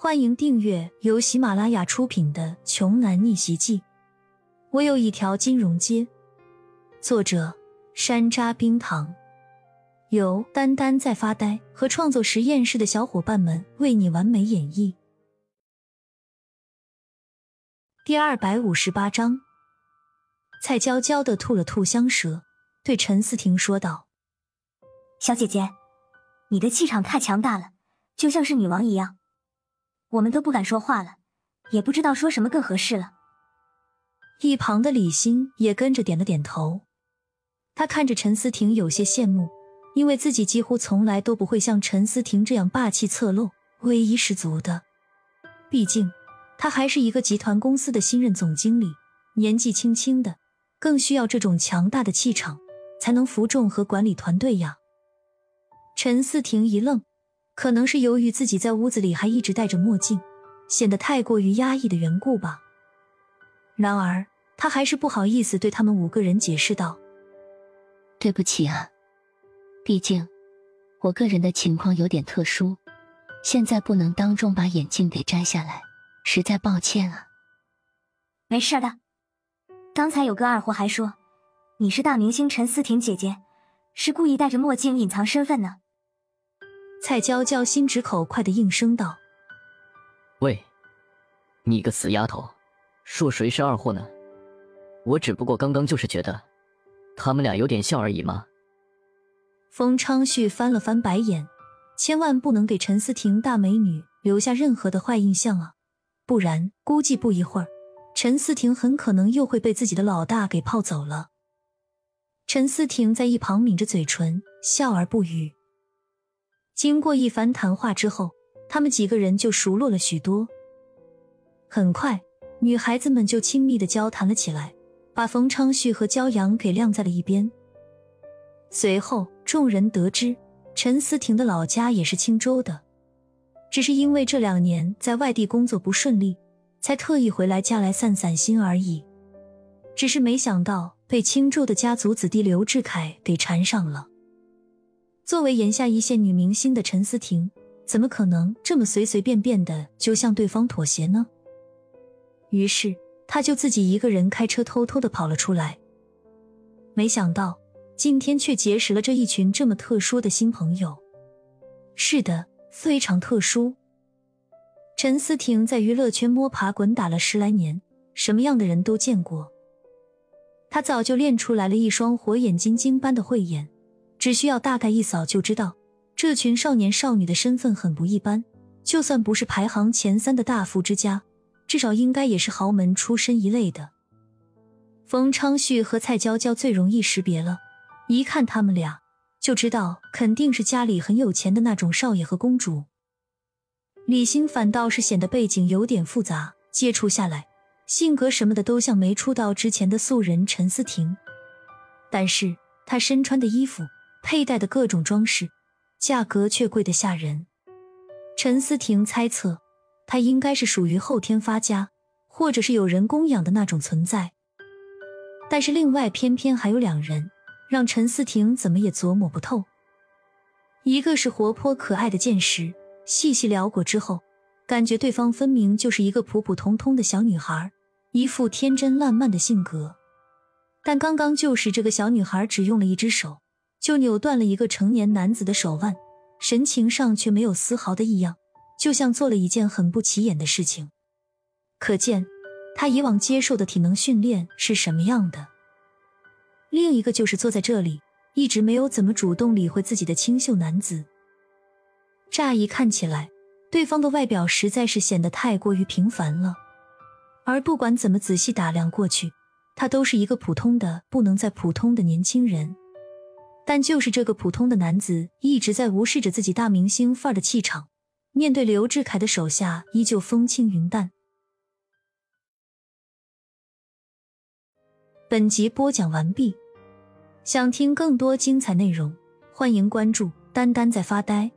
欢迎订阅由喜马拉雅出品的《穷男逆袭记》。我有一条金融街。作者：山楂冰糖，由丹丹在发呆和创作实验室的小伙伴们为你完美演绎。第二百五十八章，蔡娇娇的吐了吐香舌，对陈思婷说道：“小姐姐，你的气场太强大了，就像是女王一样。”我们都不敢说话了，也不知道说什么更合适了。一旁的李欣也跟着点了点头。他看着陈思婷有些羡慕，因为自己几乎从来都不会像陈思婷这样霸气侧漏、威仪十足的。毕竟，他还是一个集团公司的新任总经理，年纪轻轻的，更需要这种强大的气场，才能服众和管理团队呀。陈思婷一愣。可能是由于自己在屋子里还一直戴着墨镜，显得太过于压抑的缘故吧。然而，他还是不好意思对他们五个人解释道：“对不起啊，毕竟我个人的情况有点特殊，现在不能当众把眼镜给摘下来，实在抱歉啊。”没事的，刚才有个二货还说你是大明星陈思婷姐姐，是故意戴着墨镜隐藏身份呢。蔡娇娇心直口快的应声道：“喂，你个死丫头，说谁是二货呢？我只不过刚刚就是觉得他们俩有点像而已嘛。”冯昌旭翻了翻白眼，千万不能给陈思婷大美女留下任何的坏印象啊，不然估计不一会儿，陈思婷很可能又会被自己的老大给泡走了。陈思婷在一旁抿着嘴唇，笑而不语。经过一番谈话之后，他们几个人就熟络了许多。很快，女孩子们就亲密的交谈了起来，把冯昌旭和焦阳给晾在了一边。随后，众人得知陈思婷的老家也是青州的，只是因为这两年在外地工作不顺利，才特意回来家来散散心而已。只是没想到被青州的家族子弟刘志凯给缠上了。作为眼下一线女明星的陈思婷，怎么可能这么随随便便的就向对方妥协呢？于是，她就自己一个人开车偷偷的跑了出来。没想到今天却结识了这一群这么特殊的新朋友。是的，非常特殊。陈思婷在娱乐圈摸爬滚打了十来年，什么样的人都见过。她早就练出来了一双火眼金睛般的慧眼。只需要大概一扫就知道，这群少年少女的身份很不一般。就算不是排行前三的大富之家，至少应该也是豪门出身一类的。冯昌旭和蔡娇娇最容易识别了，一看他们俩就知道肯定是家里很有钱的那种少爷和公主。李欣反倒是显得背景有点复杂，接触下来，性格什么的都像没出道之前的素人陈思婷，但是她身穿的衣服。佩戴的各种装饰，价格却贵得吓人。陈思婷猜测，她应该是属于后天发家，或者是有人供养的那种存在。但是另外偏偏还有两人，让陈思婷怎么也琢磨不透。一个是活泼可爱的剑石，细细聊过之后，感觉对方分明就是一个普普通通的小女孩，一副天真烂漫的性格。但刚刚就是这个小女孩只用了一只手。就扭断了一个成年男子的手腕，神情上却没有丝毫的异样，就像做了一件很不起眼的事情。可见他以往接受的体能训练是什么样的。另一个就是坐在这里，一直没有怎么主动理会自己的清秀男子。乍一看起来，对方的外表实在是显得太过于平凡了。而不管怎么仔细打量过去，他都是一个普通的不能再普通的年轻人。但就是这个普通的男子，一直在无视着自己大明星范儿的气场，面对刘志凯的手下，依旧风轻云淡。本集播讲完毕，想听更多精彩内容，欢迎关注“丹丹在发呆”。